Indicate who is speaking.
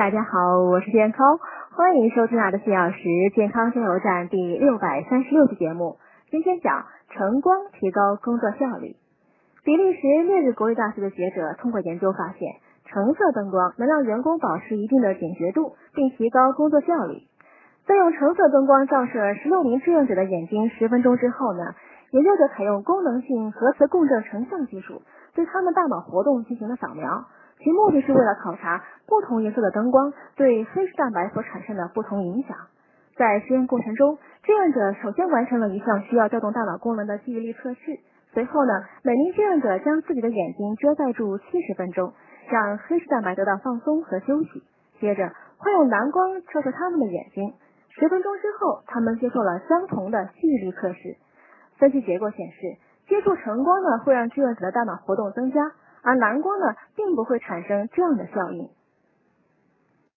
Speaker 1: 大家好，我是健康，欢迎收听《爱的四小时健康加油站》第六百三十六期节目。今天讲晨光提高工作效率。比利时列日国立大学的学者通过研究发现，橙色灯光能让员工保持一定的警觉度，并提高工作效率。在用橙色灯光照射十六名志愿者的眼睛十分钟之后呢，研究者采用功能性核磁共振成像技术，对他们大脑活动进行了扫描。其目的是为了考察不同颜色的灯光对黑视蛋白所产生的不同影响。在实验过程中，志愿者首先完成了一项需要调动大脑功能的记忆力测试。随后呢，每名志愿者将自己的眼睛遮盖住七十分钟，让黑视蛋白得到放松和休息。接着，会用蓝光照射他们的眼睛。十分钟之后，他们接受了相同的记忆力测试。分析结果显示，接触晨光呢会让志愿者的大脑活动增加。而蓝光呢，并不会产生这样的效应。